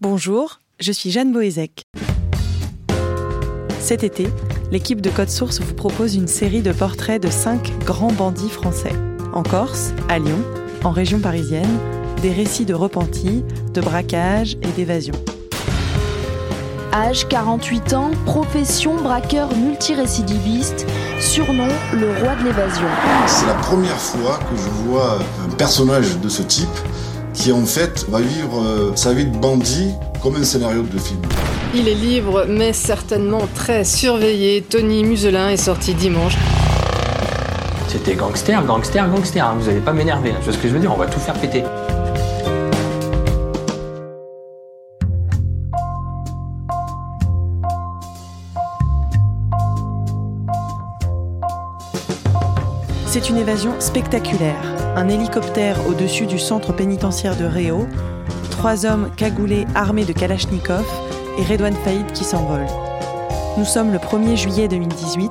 Bonjour, je suis Jeanne Boézek. Cet été, l'équipe de Code Source vous propose une série de portraits de cinq grands bandits français. En Corse, à Lyon, en région parisienne, des récits de repentis, de braquage et d'évasion. Âge 48 ans, profession braqueur multirécidiviste, surnom le roi de l'évasion. C'est la première fois que je vois un personnage de ce type qui en fait va vivre euh, sa vie de bandit comme un scénario de film. Il est libre, mais certainement très surveillé. Tony Muselin est sorti dimanche. C'était gangster, gangster, gangster. hein. Vous allez pas m'énerver. là. Tu vois ce que je veux dire? On va tout faire péter. C'est une évasion spectaculaire. Un hélicoptère au-dessus du centre pénitentiaire de Réau, trois hommes cagoulés armés de Kalachnikov et Redouane Faïd qui s'envolent. Nous sommes le 1er juillet 2018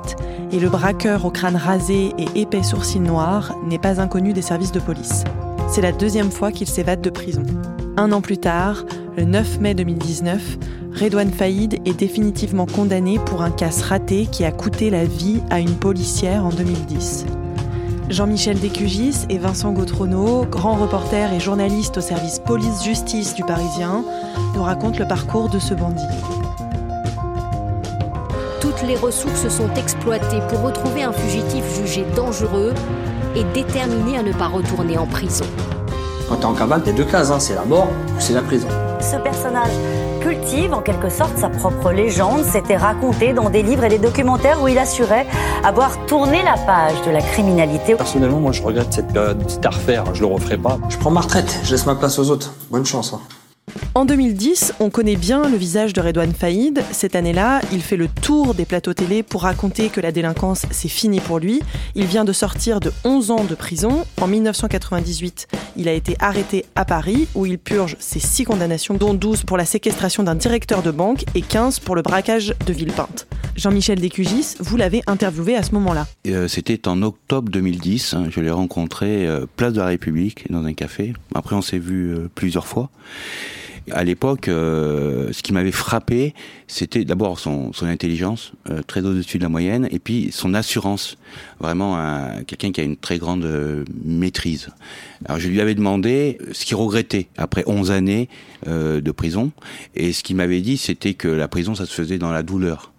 et le braqueur au crâne rasé et épais sourcils noirs n'est pas inconnu des services de police. C'est la deuxième fois qu'il s'évade de prison. Un an plus tard, le 9 mai 2019, Redouane Faïd est définitivement condamné pour un casse raté qui a coûté la vie à une policière en 2010. Jean-Michel Descugis et Vincent Gautrono, grands reporters et journalistes au service police-justice du Parisien, nous racontent le parcours de ce bandit. Toutes les ressources sont exploitées pour retrouver un fugitif jugé dangereux et déterminé à ne pas retourner en prison. Quand t'es en cavale, t'as deux cases. hein. C'est la mort ou c'est la prison. Ce personnage cultive en quelque sorte sa propre légende, s'était raconté dans des livres et des documentaires où il assurait avoir tourné la page de la criminalité. Personnellement, moi, je regrette cette période. C'était à refaire. Je le referai pas. Je prends ma retraite. Je laisse ma place aux autres. Bonne chance. hein. En 2010, on connaît bien le visage de Redouane Faïd. Cette année-là, il fait le tour des plateaux télé pour raconter que la délinquance, c'est fini pour lui. Il vient de sortir de 11 ans de prison. En 1998, il a été arrêté à Paris, où il purge ses 6 condamnations, dont 12 pour la séquestration d'un directeur de banque et 15 pour le braquage de Villepinte. Jean-Michel Descugis, vous l'avez interviewé à ce moment-là. Euh, C'était en octobre 2010. hein, je l'ai rencontré euh, place de la République dans un café. Après, on s'est vu euh, plusieurs fois. À l'époque, euh, ce qui m'avait frappé, c'était d'abord son, son intelligence, euh, très au-dessus de la moyenne, et puis son assurance. Vraiment, un- quelqu'un qui a une très grande euh, maîtrise. Alors, je lui avais demandé ce qu'il regrettait après 11 années euh, de prison, et ce qu'il m'avait dit, c'était que la prison, ça se faisait dans la douleur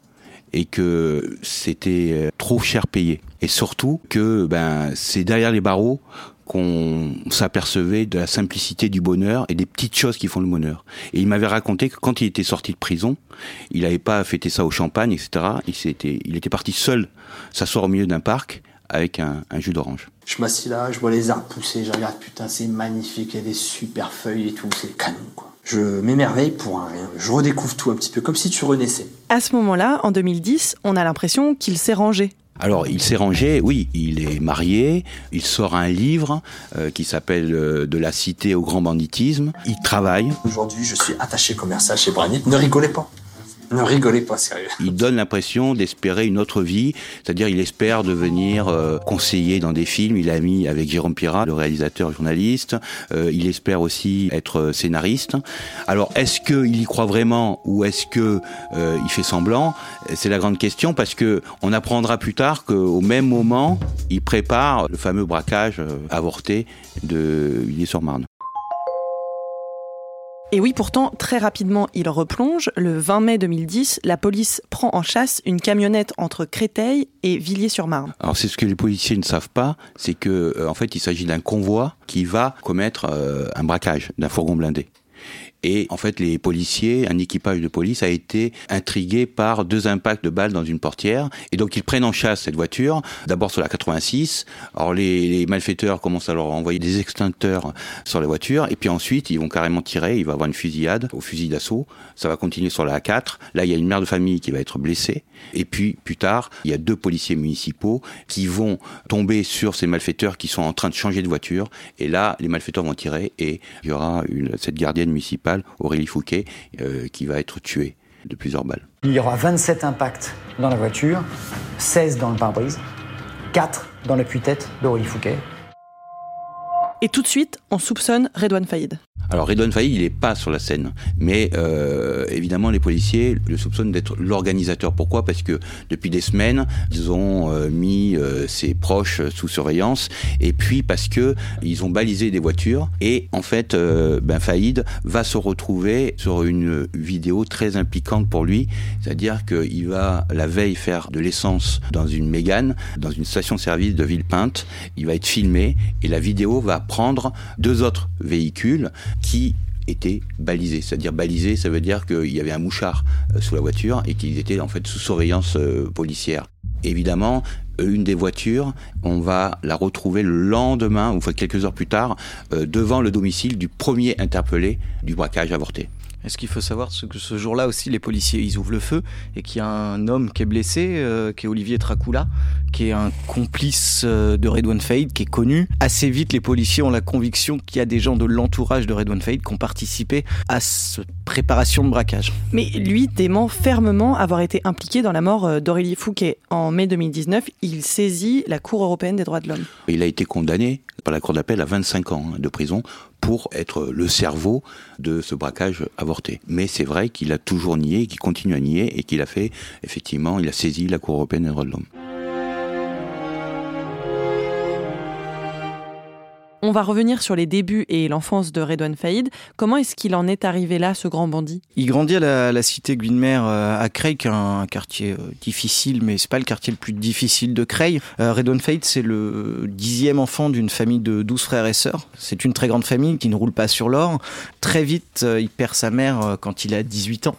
et que c'était euh, trop cher payé. Et surtout que ben, c'est derrière les barreaux qu'on s'apercevait de la simplicité du bonheur et des petites choses qui font le bonheur. Et il m'avait raconté que quand il était sorti de prison, il n'avait pas fêté ça au champagne, etc. Il, s'était, il était parti seul s'asseoir au milieu d'un parc avec un, un jus d'orange. Je m'assis là, je vois les arbres pousser, je regarde, putain, c'est magnifique, il y a des super feuilles et tout, c'est canon, quoi. Je m'émerveille pour un rien. Je redécouvre tout un petit peu, comme si tu renaissais. À ce moment-là, en 2010, on a l'impression qu'il s'est rangé. Alors, il s'est rangé, oui, il est marié, il sort un livre euh, qui s'appelle euh, De la cité au grand banditisme, il travaille, Aujourd'hui, je suis attaché commercial chez Branit. Ne rigolez pas. Ne rigolez pas, sérieux. il donne l'impression d'espérer une autre vie, c'est-à-dire il espère devenir euh, conseiller dans des films, il a mis avec Jérôme Pirat, le réalisateur journaliste, euh, il espère aussi être scénariste. Alors est-ce qu'il y croit vraiment ou est-ce que euh, il fait semblant? C'est la grande question parce que on apprendra plus tard qu'au même moment, il prépare le fameux braquage euh, avorté de Villiers-sur-Marne. Et oui, pourtant, très rapidement, il replonge. Le 20 mai 2010, la police prend en chasse une camionnette entre Créteil et Villiers-sur-Marne. Alors c'est ce que les policiers ne savent pas, c'est que euh, en fait il s'agit d'un convoi qui va commettre euh, un braquage d'un fourgon blindé. Et en fait, les policiers, un équipage de police a été intrigué par deux impacts de balles dans une portière. Et donc, ils prennent en chasse cette voiture, d'abord sur la 86. Alors, les, malfaiteurs commencent à leur envoyer des extincteurs sur la voiture. Et puis ensuite, ils vont carrément tirer. Il va y avoir une fusillade au fusil d'assaut. Ça va continuer sur la A4. Là, il y a une mère de famille qui va être blessée. Et puis, plus tard, il y a deux policiers municipaux qui vont tomber sur ces malfaiteurs qui sont en train de changer de voiture. Et là, les malfaiteurs vont tirer et il y aura cette gardienne municipale Aurélie Fouquet, euh, qui va être tuée de plusieurs balles. Il y aura 27 impacts dans la voiture, 16 dans le pare-brise, 4 dans la tête d'Aurélie Fouquet. Et tout de suite, on soupçonne Redouane Faïd. Alors Redouane Faïd, il n'est pas sur la scène, mais euh, évidemment les policiers le soupçonnent d'être l'organisateur. Pourquoi? Parce que depuis des semaines, ils ont euh, mis euh, ses proches sous surveillance, et puis parce que ils ont balisé des voitures, et en fait, euh, ben Faïd va se retrouver sur une vidéo très impliquante pour lui, c'est-à-dire qu'il va la veille faire de l'essence dans une Mégane, dans une station-service de Villepinte, il va être filmé, et la vidéo va prendre deux autres véhicules qui étaient balisés. C'est-à-dire balisés, ça veut dire qu'il y avait un mouchard euh, sous la voiture et qu'ils étaient en fait sous surveillance euh, policière. Évidemment, une des voitures, on va la retrouver le lendemain, ou quelques heures plus tard, euh, devant le domicile du premier interpellé du braquage avorté. Est-ce qu'il faut savoir que ce jour-là aussi, les policiers, ils ouvrent le feu et qu'il y a un homme qui est blessé, euh, qui est Olivier Tracula, qui est un complice euh, de Redouane Faïd, qui est connu. Assez vite, les policiers ont la conviction qu'il y a des gens de l'entourage de Redouane Faïd qui ont participé à cette préparation de braquage. Mais lui dément fermement avoir été impliqué dans la mort euh, d'Aurélie Fouquet. En mai 2019, il saisit la Cour européenne des droits de l'homme. Il a été condamné par la Cour d'appel à 25 ans de prison pour être le cerveau de ce braquage avorté. Mais c'est vrai qu'il a toujours nié, qu'il continue à nier et qu'il a fait, effectivement, il a saisi la Cour européenne des droits de l'homme. Va revenir sur les débuts et l'enfance de Redouane Faïd. Comment est-ce qu'il en est arrivé là, ce grand bandit? Il grandit à la, cité Guynemer euh, à Creil, un quartier euh, difficile, mais c'est pas le quartier le plus difficile de Creil. Euh, Redouane Faïd, c'est le dixième enfant d'une famille de douze frères et sœurs. C'est une très grande famille qui ne roule pas sur l'or. Très vite, il perd sa mère quand il a 18 ans.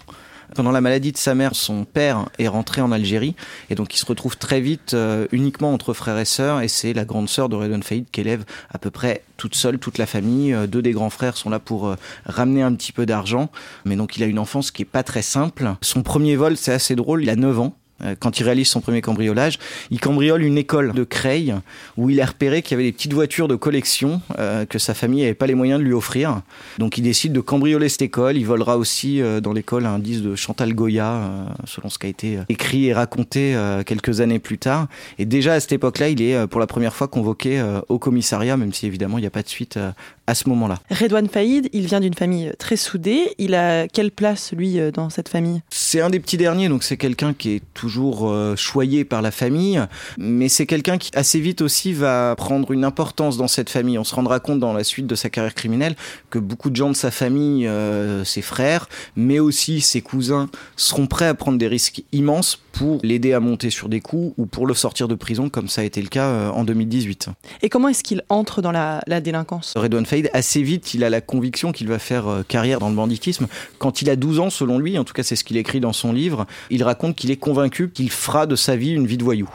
Pendant la maladie de sa mère, son père est rentré en Algérie et donc il se retrouve très vite euh, uniquement entre frères et sœurs et c'est la grande sœur de Redon Faïd qui élève à peu près toute seule toute la famille. Euh, deux des grands frères sont là pour euh, ramener un petit peu d'argent, mais donc il a une enfance qui est pas très simple. Son premier vol, c'est assez drôle, il a 9 ans. Euh, quand il réalise son premier cambriolage, il cambriole une école de Creil où il a repéré qu'il y avait des petites voitures de collection euh, que sa famille n'avait pas les moyens de lui offrir. Donc il décide de cambrioler cette école. Il volera aussi euh, dans l'école un disque de Chantal Goya, selon ce qui a été écrit et raconté quelques années plus tard. Et déjà à cette époque-là, il est pour la première fois convoqué au commissariat, même si évidemment il n'y a pas de suite à ce moment-là. Redouane Faïd, il vient d'une famille très soudée. Il a quelle place, lui, dans cette famille? C'est un des petits derniers, donc c'est quelqu'un qui est toujours euh, choyé par la famille, mais c'est quelqu'un qui assez vite aussi va prendre une importance dans cette famille. On se rendra compte dans la suite de sa carrière criminelle que beaucoup de gens de sa famille, euh, ses frères, mais aussi ses cousins, seront prêts à prendre des risques immenses pour l'aider à monter sur des coups ou pour le sortir de prison, comme ça a été le cas euh, en 2018. Et comment est-ce qu'il entre dans la, la délinquance? Redouane Faïd, assez vite, il a la conviction qu'il va faire euh, carrière dans le banditisme. Quand il a 12 ans, selon lui, en tout cas c'est ce qu'il écrit dans son livre, il raconte qu'il est convaincu qu'il fera de sa vie une vie de voyou.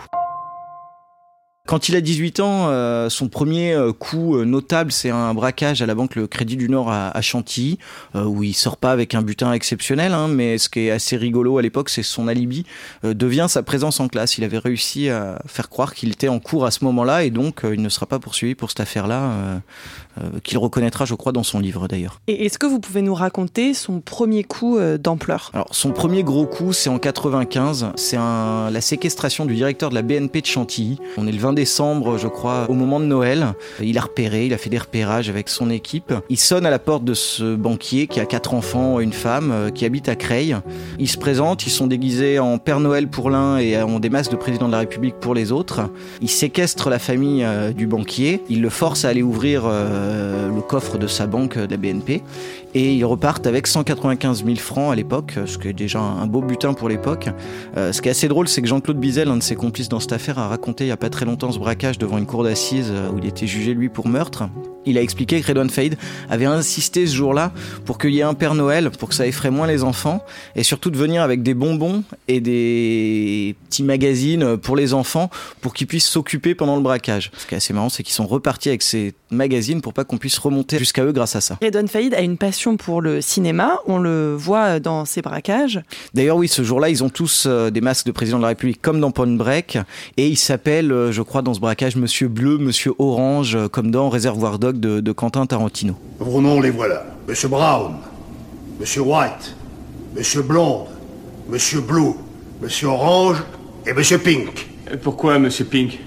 Quand il a 18 ans, euh, son premier euh, coup euh, notable, c'est un braquage à la banque Le Crédit du Nord à, à Chantilly, euh, où il sort pas avec un butin exceptionnel, hein, mais ce qui est assez rigolo à l'époque, c'est son alibi euh, devient sa présence en classe. Il avait réussi à faire croire qu'il était en cours à ce moment-là, et donc il ne sera pas poursuivi pour cette affaire-là, qu'il reconnaîtra, je crois, dans son livre d'ailleurs. Et est-ce que vous pouvez nous raconter son premier coup d'ampleur? Alors, son premier gros coup, c'est en 95, c'est la séquestration du directeur de la BNP de Chantilly. On est le 20 décembre, je crois, au moment de Noël. Il a repéré, il a fait des repérages avec son équipe. Il sonne à la porte de ce banquier qui a quatre enfants, une femme, euh, qui habite à Creil. Ils se présentent, ils sont déguisés en Père Noël pour l'un et en des masques de président de la République pour les autres. Il séquestre la famille euh, du banquier, il le force à aller ouvrir euh, le coffre de sa banque de la BNP et ils repartent avec 195 000 francs à l'époque, ce qui est déjà un beau butin pour l'époque. Euh, ce qui est assez drôle, c'est que Jean-Claude Bizel, un de ses complices dans cette affaire, a raconté il n'y a pas très longtemps ce braquage devant une cour d'assises où il était jugé lui pour meurtre. Il a expliqué que Redouane Faïd avait insisté ce jour-là pour qu'il y ait un Père Noël, pour que ça effraie moins les enfants, et surtout de venir avec des bonbons et des petits magazines pour les enfants, pour qu'ils puissent s'occuper pendant le braquage. Ce qui est assez marrant, c'est qu'ils sont repartis avec ces magazines pour pas qu'on puisse remonter jusqu'à eux grâce à ça. Redouane Faïd a une passion pour le cinéma, on le voit dans ses braquages. D'ailleurs oui, ce jour-là, ils ont tous euh, des masques de président de la République comme dans Point Break, et ils s'appellent, euh, je crois, dans ce braquage, Monsieur Bleu, Monsieur Orange, euh, comme dans Réservoir Dog de, de Quentin Tarantino. Vos noms, les voilà. Monsieur Brown, Monsieur White, Monsieur Blonde, Monsieur Blue, Monsieur Orange et Monsieur Pink. Pourquoi Monsieur Pink?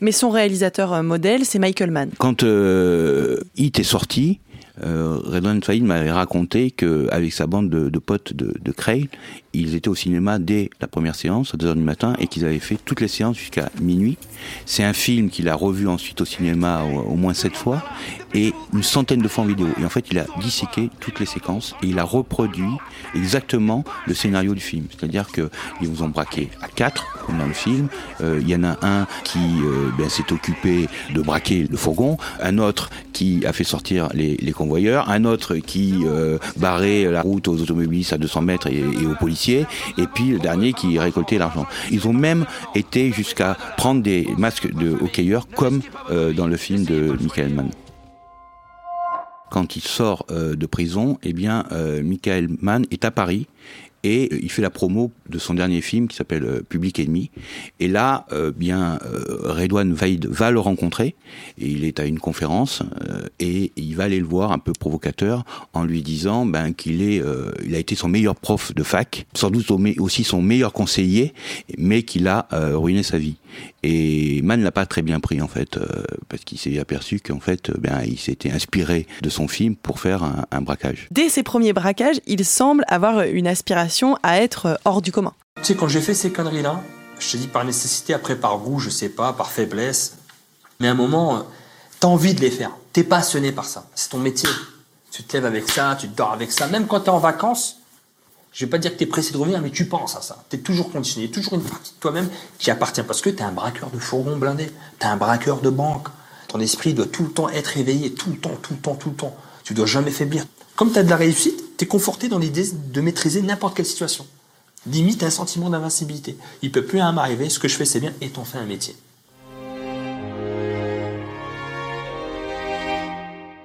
Mais son réalisateur modèle, c'est Michael Mann. Quand euh, Hit est sorti, euh, Faïd m'avait raconté qu'avec sa bande de, de potes de, de Creil, ils étaient au cinéma dès la première séance, à 2h du matin, et qu'ils avaient fait toutes les séances jusqu'à minuit. C'est un film qu'il a revu ensuite au cinéma au, au moins sept fois, et une centaine de fois en vidéo. Et en fait, il a disséqué toutes les séquences, et il a reproduit exactement le scénario du film. C'est-à-dire qu'ils vous ont braqué à quatre, comme dans le film. Euh, Il y en a un qui euh, ben, s'est occupé de braquer le fourgon, un autre qui a fait sortir les, les convoyeurs, un autre qui euh, barrait la route aux automobilistes à 200 mètres et, et aux policiers, et puis le dernier qui récoltait l'argent. Ils ont même été jusqu'à prendre des masques de hockeyeurs comme euh, dans le film de Michael Mann quand il sort euh, de prison, eh euh, Michael Mann est à Paris et euh, il fait la promo de son dernier film qui s'appelle Public Enemy. Et là, bien, Redouane Vaid va le rencontrer et il est à une conférence et il va aller le voir un peu provocateur en lui disant ben qu'il est, a été son meilleur prof de fac, sans doute au- aussi son meilleur conseiller, mais qu'il a ruiné sa vie. Et Mann l'a pas très bien pris en fait, euh, parce qu'il s'est aperçu qu'en fait, euh, ben, il s'était inspiré de son film pour faire un, un braquage. Dès ses premiers braquages, il semble avoir une aspiration à être hors du commun. Tu sais, quand j'ai fait ces conneries-là, je te dis par nécessité, après par goût, je sais pas, par faiblesse, mais à un moment, euh, t'as envie de les faire. T'es passionné par ça. C'est ton métier. Tu te lèves avec ça, tu dors avec ça. Même quand t'es en vacances, je vais pas dire que t'es pressé de revenir, mais tu penses à ça. T'es toujours conditionné. Toujours une partie de toi-même qui appartient. Parce que t'es un braqueur de fourgon blindé. T'es un braqueur de banque. Ton esprit doit tout le temps être éveillé. Tout le temps, tout le temps, tout le temps. Tu dois jamais faiblir. Comme t'as de la réussite, t'es conforté dans l'idée de maîtriser n'importe quelle situation. Limite un sentiment d'invincibilité. Il peut plus rien m'arriver, ce que je fais c'est bien, et t'en fais un métier.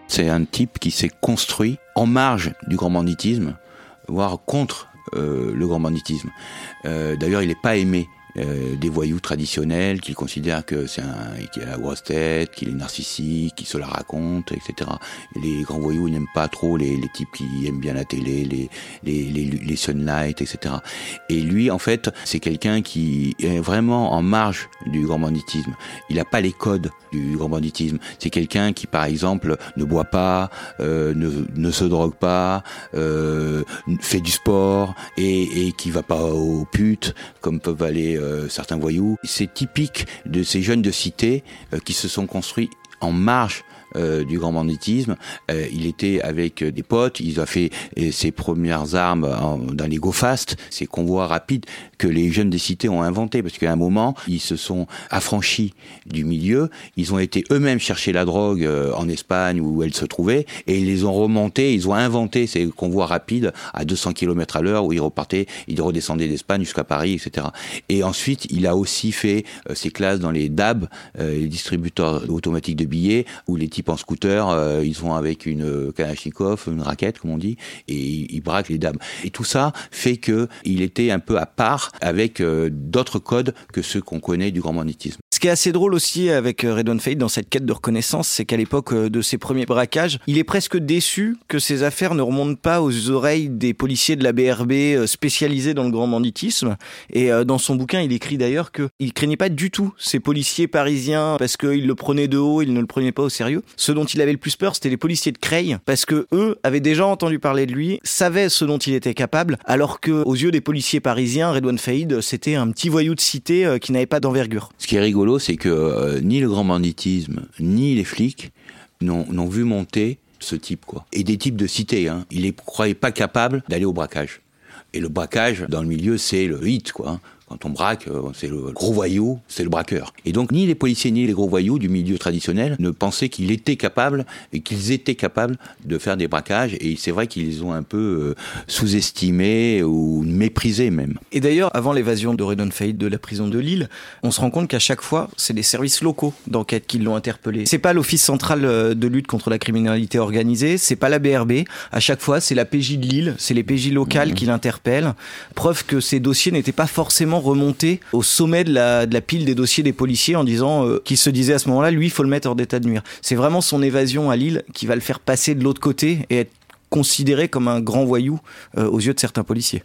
C'est un type qui s'est construit en marge du grand banditisme, voire contre euh, le grand banditisme. Euh, D'ailleurs, il n'est pas aimé euh, des voyous traditionnels, qu'il considère que c'est un qu'il a la grosse tête, qu'il est narcissique, qu'il se la raconte, etc. Les grands voyous ils n'aiment pas trop les, les types qui aiment bien la télé, les les, les, les sunlight, etc. Et lui, en fait, c'est quelqu'un qui est vraiment en marge du grand banditisme. Il n'a pas les codes du grand banditisme. C'est quelqu'un qui, par exemple, ne boit pas, euh, ne, ne se drogue pas, euh, fait du sport et, et qui va pas aux putes comme peuvent aller euh, certains voyous. C'est typique de ces jeunes de cité euh, qui se sont construits en marge euh, du grand banditisme. Euh, il était avec des potes, il a fait euh, ses premières armes dans les go fast, ces convois rapides que les jeunes des cités ont inventés parce qu'à un moment ils se sont affranchis du milieu, ils ont été eux-mêmes chercher la drogue en Espagne où elle se trouvait et ils les ont remontés, ils ont inventé ces convois rapides à 200 km à l'heure où ils repartaient, ils redescendaient d'Espagne jusqu'à Paris, etc. Et ensuite il a aussi fait ses classes dans les DAB, les distributeurs automatiques de billets où les types types en scooter, euh, ils vont avec une euh, Kalachnikov, une raquette comme on dit, et ils braquent les dames. Et tout ça fait que il était un peu à part avec d'autres codes que ceux qu'on connaît du grand banditisme. Ce qui est assez drôle aussi avec Redon Fate dans cette quête de reconnaissance, c'est qu'à l'époque de ses premiers braquages, il est presque déçu que ses affaires ne remontent pas aux oreilles des policiers de la BRB spécialisés dans le grand banditisme. Et dans son bouquin, il écrit d'ailleurs qu'il craignait pas du tout ces policiers parisiens parce qu'ils le prenaient de haut, ils ne le prenaient pas au sérieux. Ce dont il avait le plus peur, c'était les policiers de Creil, parce que eux avaient déjà entendu parler de lui, savaient ce dont il était capable, alors que aux yeux des policiers parisiens, Redouane Faïd, c'était un petit voyou de cité euh, qui n'avait pas d'envergure. Ce qui est rigolo, c'est que euh, ni le grand banditisme, ni les flics n'ont vu monter ce type, quoi. Et des types de cité, hein. Ils ne croyaient pas capables d'aller au braquage. Et le braquage, dans le milieu, c'est le hit, quoi. Quand on braque, euh, c'est le gros voyou, c'est le braqueur. Et donc ni les policiers ni les gros voyous du milieu traditionnel ne pensaient qu'il était capable et qu'ils étaient capables de faire des braquages. Et c'est vrai qu'ils ont un peu euh, sous-estimé ou méprisé même. Et d'ailleurs, avant l'évasion de Redon Faïd de la prison de Lille, on se rend compte qu'à chaque fois, c'est des services locaux d'enquête qui l'ont interpellé. C'est pas l'Office central euh, de lutte contre la criminalité organisée, c'est pas la BRB. À chaque fois, c'est la PJ de Lille, c'est les PJ locales mmh. qui l'interpellent. Preuve que ces dossiers n'étaient pas forcément remonter au sommet de la, pile des dossiers des policiers en disant euh, qu'il se disait à ce moment-là, lui, il faut le mettre hors d'état de nuire. C'est vraiment son évasion à Lille qui va le faire passer de l'autre côté et être considéré comme un grand voyou euh, aux yeux de certains policiers.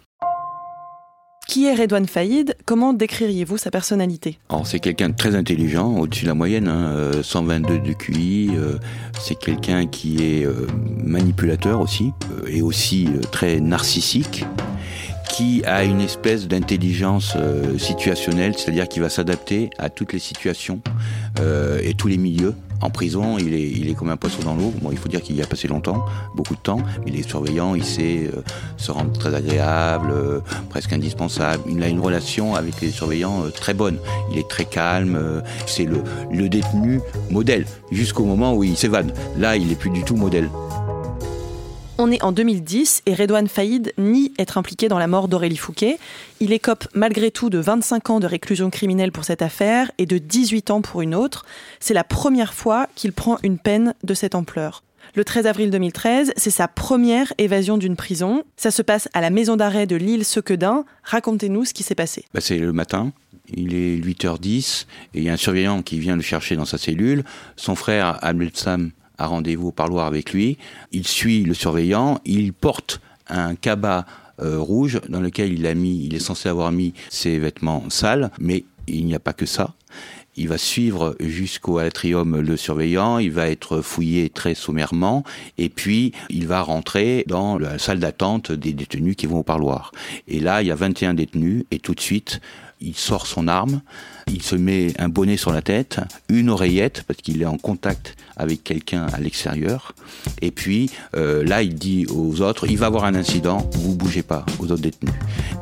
Qui est Redouane Faïd? Comment décririez-vous sa personnalité? C'est quelqu'un de très intelligent, au-dessus de la moyenne, 122 hein, euh, de QI. c'est quelqu'un qui est manipulateur aussi, et aussi très narcissique qui a une espèce d'intelligence euh, situationnelle, c'est-à-dire qu'il va s'adapter à toutes les situations euh, et tous les milieux. En prison, il est, il est comme un poisson dans l'eau. Bon, il faut dire qu'il y a passé longtemps, beaucoup de temps. Il est surveillant, il sait euh, se rendre très agréable, presque indispensable. Il a une relation avec les surveillants très bonne. Il est très calme. c'est le, le détenu modèle jusqu'au moment où il s'évade. Là, il est plus du tout modèle. On est en 2010 et Redouane Faïd nie être impliqué dans la mort d'Aurélie Fouquet. Il écope malgré tout de 25 ans de réclusion criminelle pour cette affaire et de 18 ans pour une autre. C'est la première fois qu'il prend une peine de cette ampleur. Le 13 avril 2013, c'est sa première évasion d'une prison. Ça se passe à la maison d'arrêt de l'île Sequedin. Racontez-nous ce qui s'est passé. Bah, c'est le matin. Il est 8h10 et il y a un surveillant qui vient le chercher dans sa cellule. Son frère, Abdel Sam, a rendez-vous au parloir avec lui. Il suit le surveillant, il porte un cabas euh, rouge dans lequel il a mis, il est censé avoir mis ses vêtements sales, mais il n'y a pas que ça. Il va suivre jusqu'au atrium le surveillant, il va être fouillé très sommairement, et puis il va rentrer dans la salle d'attente des détenus qui vont au parloir. Et là, il y a 21 détenus, et tout de suite, il sort son arme, il se met un bonnet sur la tête, une oreillette, parce qu'il est en contact avec quelqu'un à l'extérieur. Et puis euh, là, il dit aux autres, il va avoir un incident, vous bougez pas, aux autres détenus.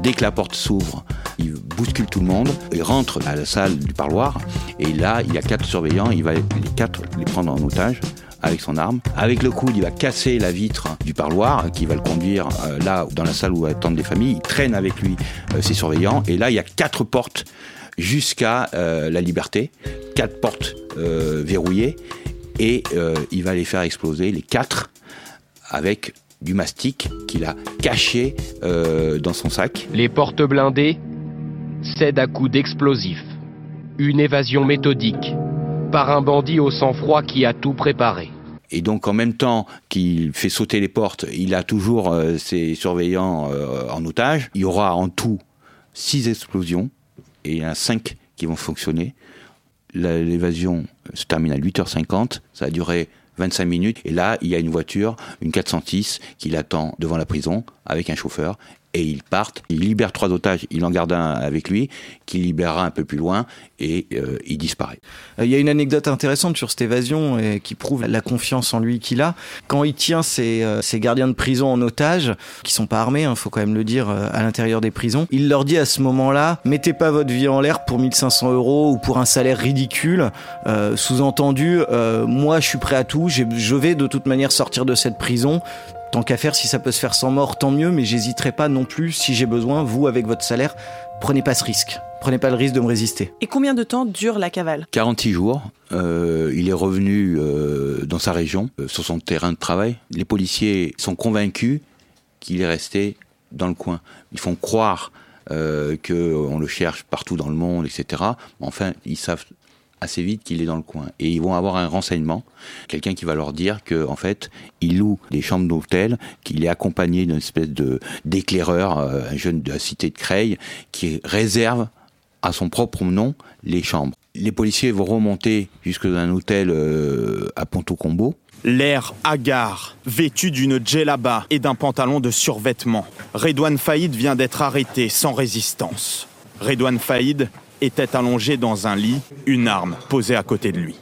Dès que la porte s'ouvre, il bouscule tout le monde, il rentre à la salle du parloir, et là, il y a quatre surveillants, il va les quatre les prendre en otage avec son arme. Avec le coude, il va casser la vitre du parloir qui va le conduire euh, là, dans la salle où attendent des familles. Il traîne avec lui euh, ses surveillants. Et là, il y a quatre portes jusqu'à euh, la liberté. Quatre portes verrouillées. Et il va les faire exploser, les quatre, avec du mastic qu'il a caché dans son sac. Les portes blindées cèdent à coups d'explosifs. Une évasion méthodique par un bandit au sang-froid qui a tout préparé. Et donc en même temps qu'il fait sauter les portes, il a toujours euh, ses surveillants euh, en otage. Il y aura en tout six explosions et il y en a cinq qui vont fonctionner. L'évasion se termine à 8h50, ça a duré 25 minutes. Et là, il y a une voiture, une 406, qui l'attend devant la prison avec un chauffeur et ils partent. Il libère trois otages, il en garde un avec lui, qui libérera un peu plus loin, et euh, il disparaît. Euh, il y a une anecdote intéressante sur cette évasion et qui prouve la confiance en lui qu'il a. Quand il tient ses, euh, ses, gardiens de prison en otage, qui sont pas armés, il hein, faut quand même le dire, à l'intérieur des prisons, il leur dit à ce moment-là, mettez pas votre vie en l'air pour 1500 euros ou pour un salaire ridicule. Sous-entendu, moi je suis prêt à tout, je vais de toute manière sortir de cette prison Tant qu'à faire, si ça peut se faire sans mort, tant mieux, mais j'hésiterai pas non plus, si j'ai besoin, vous, avec votre salaire, prenez pas ce risque. Prenez pas le risque de me résister. Et combien de temps dure la cavale? 46 jours. Euh, il est revenu euh, dans sa région, euh, sur son terrain de travail. Les policiers sont convaincus qu'il est resté dans le coin. Ils font croire euh, qu'on le cherche partout dans le monde, etc. Enfin, ils savent assez vite qu'il est dans le coin. Et ils vont avoir un renseignement, quelqu'un qui va leur dire que en fait, il loue des chambres d'hôtel, qu'il est accompagné d'une espèce de d'éclaireur, euh, un jeune de la cité de Creil, qui réserve à son propre nom les chambres. Les policiers vont remonter jusque dans un hôtel euh, à Ponto Combo. L'air hagard, vêtu d'une djellaba et d'un pantalon de survêtement. Redouane Faïd vient d'être arrêté sans résistance. Redouane Faïd était allongé dans un lit, une arme posée à côté de lui.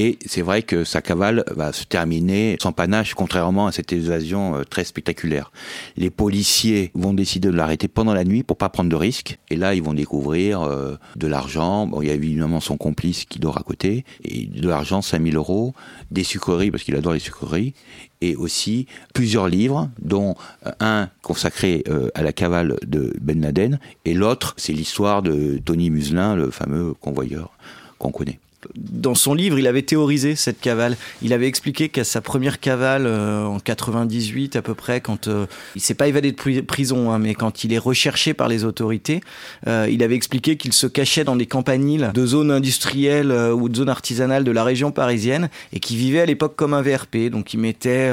Et c'est vrai que sa cavale va se terminer sans panache, contrairement à cette évasion euh, très spectaculaire. Les policiers vont décider de l'arrêter pendant la nuit pour pas prendre de risques. Et là, ils vont découvrir euh, de l'argent. Bon, il y a évidemment son complice qui dort à côté. Et de l'argent, 5000 euros. Des sucreries, parce qu'il adore les sucreries. Et aussi plusieurs livres, dont euh, un consacré à la cavale de Ben Laden. Et l'autre, c'est l'histoire de Tony Muselin, le fameux convoyeur qu'on connaît dans son livre, il avait théorisé cette cavale. Il avait expliqué qu'à sa première cavale euh, en 98 à peu près, quand euh, il s'est pas évadé de pri- prison, hein, mais quand il est recherché par les autorités, euh, il avait expliqué qu'il se cachait dans des campaniles de zones industrielles ou de zones artisanales de la région parisienne et qui vivait à l'époque comme un VRP. Donc il mettait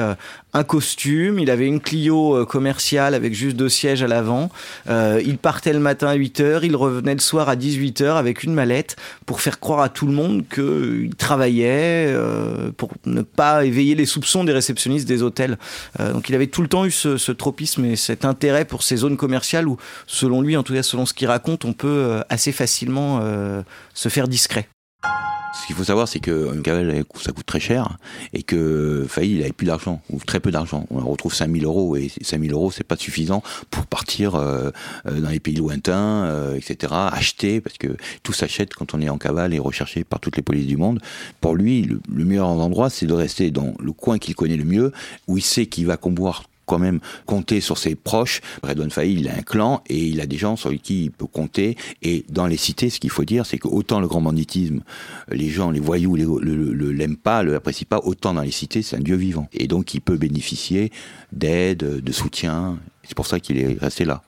un costume, il avait une Clio euh, commerciale avec juste deux sièges à l'avant. Euh, il partait le matin à 8h, il revenait le soir à 18h avec une mallette pour faire croire à tout le monde qu'il travaillait, euh, pour ne pas éveiller les soupçons des réceptionnistes des hôtels. Euh, donc il avait tout le temps eu ce, ce tropisme et cet intérêt pour ces zones commerciales où, selon lui, en tout cas selon ce qu'il raconte, on peut euh, assez facilement euh, se faire discret. Ce qu'il faut savoir, c'est qu'une cavale, ça coûte très cher et que Faïd, il avait plus d'argent, ou très peu d'argent. On retrouve 5000 euros et 5000 euros, c'est pas suffisant pour partir euh, euh, dans les pays lointains, euh, etc., acheter, parce que tout s'achète quand on est en cavale et recherché par toutes les polices du monde. Pour lui, le, le meilleur endroit, c'est de rester dans le coin qu'il connaît le mieux, où il sait qu'il va pouvoir quand même compter sur ses proches. Redouane Faïd, il a un clan et il a des gens sur qui il peut compter. Et dans les cités, ce qu'il faut dire, c'est que autant le grand banditisme, les gens, les voyous, les- le, l'aiment pas, le apprécient pas, autant dans les cités, c'est un dieu vivant. Et donc, il peut bénéficier d'aide, de soutien. C'est pour ça qu'il est resté là.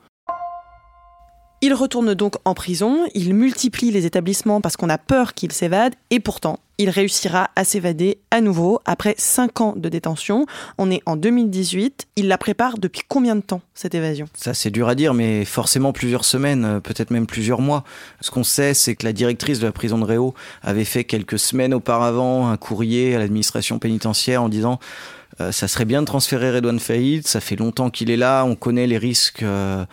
Il retourne donc en prison, il multiplie les établissements parce qu'on a peur qu'il s'évade, et pourtant, il réussira à s'évader à nouveau après 5 ans de détention. On est en 2018. Il la prépare depuis combien de temps, cette évasion? Ça, c'est dur à dire, mais forcément plusieurs semaines, euh, peut-être même plusieurs mois. Ce qu'on sait, c'est que la directrice de la prison de Réau avait fait quelques semaines auparavant un courrier à l'administration pénitentiaire en disant euh, ça serait bien de transférer Redouane Faïd, ça fait longtemps qu'il est là, on connaît les risques, euh,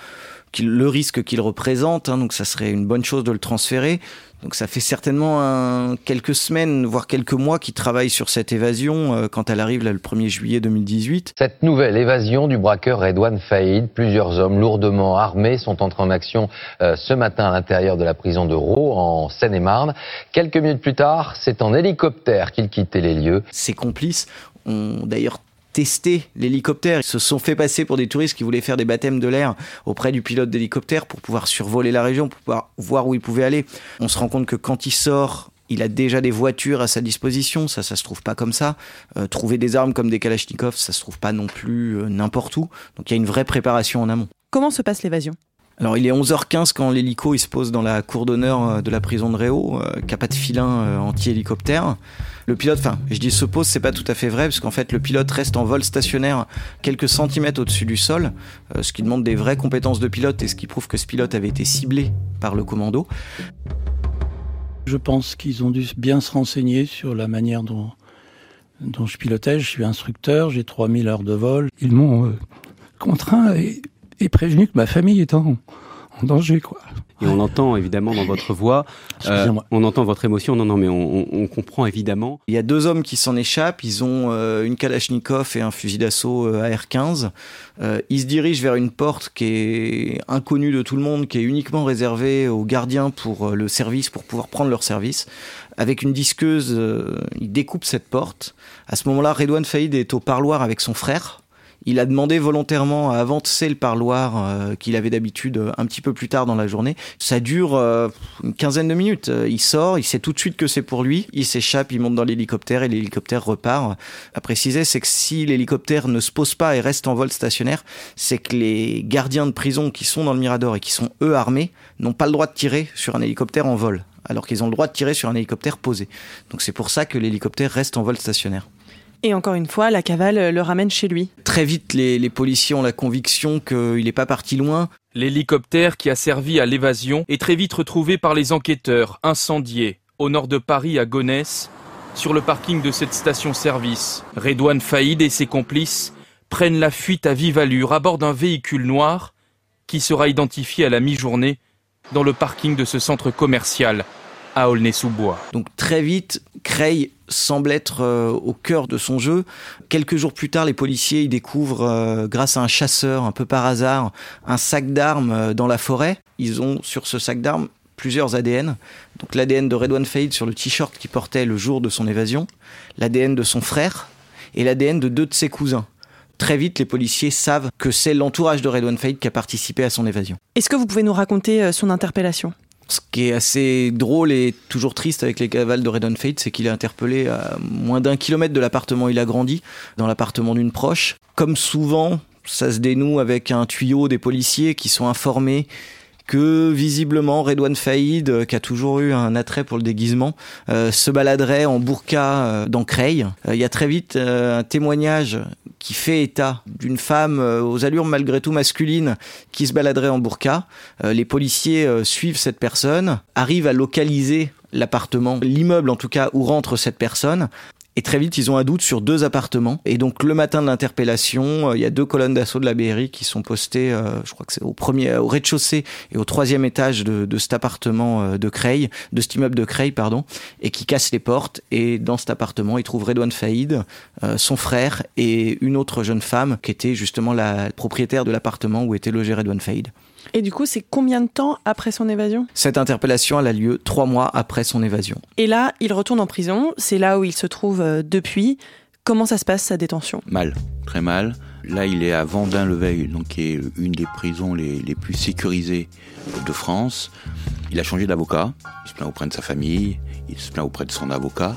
le risque qu'il représente, hein, donc ça serait une bonne chose de le transférer. Donc ça fait certainement un- quelques semaines, voire quelques mois qu'il travaille sur cette évasion euh, quand elle arrive là, le 1er juillet 2018. Cette nouvelle évasion du braqueur Redouane Faïd, plusieurs hommes lourdement armés sont entrés en action euh, ce matin à l'intérieur de la prison de Raux, en Seine-et-Marne. Quelques minutes plus tard, c'est en hélicoptère qu'il quittait les lieux. Ses complices ont d'ailleurs testé l'hélicoptère. Ils se sont fait passer pour des touristes qui voulaient faire des baptêmes de l'air auprès du pilote d'hélicoptère pour pouvoir survoler la région, pour pouvoir voir où il pouvait aller. On se rend compte que quand il sort, il a déjà des voitures à sa disposition, ça, ça se trouve pas comme ça. Euh, trouver des armes comme des Kalachnikov, ça se trouve pas non plus euh, n'importe où. Donc il y a une vraie préparation en amont. Comment se passe l'évasion? Alors il est 11h15 quand l'hélico il se pose dans la cour d'honneur euh, de la prison de Réau, euh, qui a pas de filin anti-hélicoptère. Le pilote, enfin je dis se pose, c'est pas tout à fait vrai, parce qu'en fait le pilote reste en vol stationnaire quelques centimètres au-dessus du sol, euh, ce qui demande des vraies compétences de pilote et ce qui prouve que ce pilote avait été ciblé par le commando. Je pense qu'ils ont dû bien se renseigner sur la manière dont, je pilotais. Je suis instructeur, j'ai 3000 heures de vol. Ils m'ont euh, contraint et, prévenu que ma famille est en, en danger, quoi. Et on entend évidemment dans votre voix, euh, on entend votre émotion. Non, non, mais on, on- on comprend évidemment. Il y a deux hommes qui s'en échappent. Ils ont euh, une Kalachnikov et un fusil d'assaut euh, AR-15. Euh, ils se dirigent vers une porte qui est inconnue de tout le monde, qui est uniquement réservée aux gardiens pour euh, le service, pour pouvoir prendre leur service. Avec une disqueuse, euh, ils découpent cette porte. À ce moment-là, Redouane Faïd est au parloir avec son frère. Il a demandé volontairement à avancer le parloir euh, qu'il avait d'habitude euh, un petit peu plus tard dans la journée. Ça dure euh, une quinzaine de minutes. Il sort, il sait tout de suite que c'est pour lui. Il s'échappe, il monte dans l'hélicoptère et l'hélicoptère repart. À préciser, c'est que si l'hélicoptère ne se pose pas et reste en vol stationnaire, c'est que les gardiens de prison qui sont dans le Mirador et qui sont eux armés n'ont pas le droit de tirer sur un hélicoptère en vol alors qu'ils ont le droit de tirer sur un hélicoptère posé. Donc c'est pour ça que l'hélicoptère reste en vol stationnaire. Et encore une fois, la cavale le ramène chez lui. Très vite, les, policiers ont la conviction qu'il n'est pas parti loin. L'hélicoptère qui a servi à l'évasion est très vite retrouvé par les enquêteurs, incendié, au nord de Paris, à Gonesse, sur le parking de cette station-service. Redouane Faïd et ses complices prennent la fuite à vive allure à bord d'un véhicule noir qui sera identifié à la mi-journée dans le parking de ce centre commercial à Aulnay-sous-Bois. Donc très vite, Creil semble être euh, au cœur de son jeu. Quelques jours plus tard, les policiers y découvrent, euh, grâce à un chasseur, un peu par hasard, un sac d'armes euh, dans la forêt. Ils ont sur ce sac d'armes plusieurs ADN. Donc l'ADN de Redouane Faïd sur le t-shirt qu'il portait le jour de son évasion, l'ADN de son frère et l'ADN de deux de ses cousins. Très vite, les policiers savent que c'est l'entourage de Redouane Faïd qui a participé à son évasion. Est-ce que vous pouvez nous raconter son interpellation? Ce qui est assez drôle et toujours triste avec les cavales de Redon Fate, c'est qu'il est interpellé à moins d'un kilomètre de l'appartement où il a grandi, dans l'appartement d'une proche. Comme souvent, ça se dénoue avec un tuyau des policiers qui sont informés que visiblement Redouane Faïd, euh, qui a toujours eu un attrait pour le déguisement, euh, se baladerait en burqa euh, dans Creil. Il y a très vite un témoignage qui fait état d'une femme aux allures malgré tout masculines qui se baladerait en burqa. les policiers suivent cette personne, arrivent à localiser l'appartement, l'immeuble en tout cas où rentre cette personne. Et très vite, ils ont un doute sur deux appartements. Et donc, le matin de l'interpellation, euh, il y a deux colonnes d'assaut de la BRI qui sont postées, euh, je crois que c'est au premier, au rez-de-chaussée et au troisième étage de, de cet appartement euh, de Creil, de cet immeuble de Creil, pardon, et qui cassent les portes. Et dans cet appartement, ils trouvent Redouane Faïd, son frère et une autre jeune femme qui était justement la propriétaire de l'appartement où était logé Redouane Faïd. Et du coup, c'est combien de temps après son évasion? Cette interpellation, elle a lieu trois mois après son évasion. Et là, il retourne en prison. C'est là où il se trouve euh, depuis. Comment ça se passe, sa détention? Mal, très mal. Là, il est à Vendin-le-Veil, donc qui est une des prisons les, plus sécurisées de France. Il a changé d'avocat. Il se plaint auprès de sa famille. Il se plaint auprès de son avocat.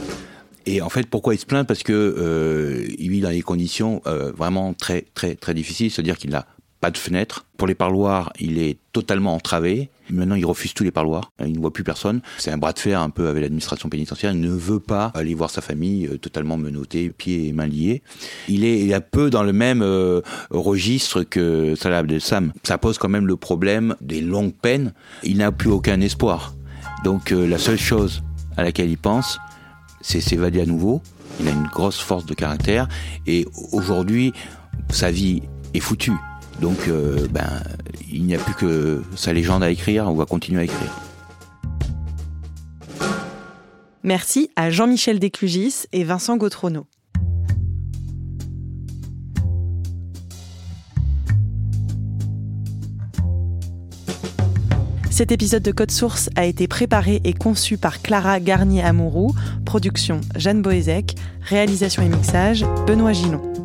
Et en fait, pourquoi il se plaint? Parce que euh, il vit dans des conditions euh, vraiment très très très difficiles. C'est-à-dire qu'il n'a pas de fenêtre. Pour les parloirs, il est totalement entravé. Maintenant, il refuse tous les parloirs. Il ne voit plus personne. C'est un bras de fer un peu avec l'administration pénitentiaire. Il ne veut pas aller voir sa famille euh, totalement menottée, pieds et mains liés. Il est un peu dans le même euh, registre que Salah Abdel-Sam. Ça pose quand même le problème des longues peines. Il n'a plus aucun espoir. Donc euh, la seule chose à laquelle il pense, c'est s'évader à nouveau. Il a une grosse force de caractère et aujourd'hui, sa vie est foutue. Donc, euh, ben, il n'y a plus que sa légende à écrire, on va continuer à écrire. Merci à Jean-Michel Desclugis et Vincent Gautrono. Cet épisode de Code Source a été préparé et conçu par Clara Garnier-Amouroux, production Jeanne Boézek, réalisation et mixage Benoît Gillon.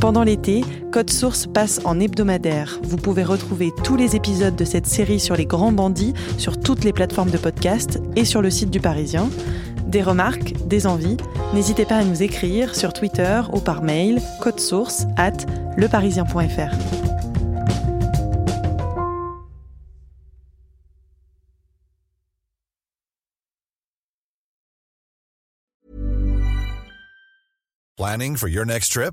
Pendant l'été, Code Source passe en hebdomadaire. Vous pouvez retrouver tous les épisodes de cette série sur les grands bandits sur toutes les plateformes de podcast et sur le site du Parisien. Des remarques, des envies, n'hésitez pas à nous écrire sur Twitter ou par mail source at leparisien.fr. Planning for your next trip?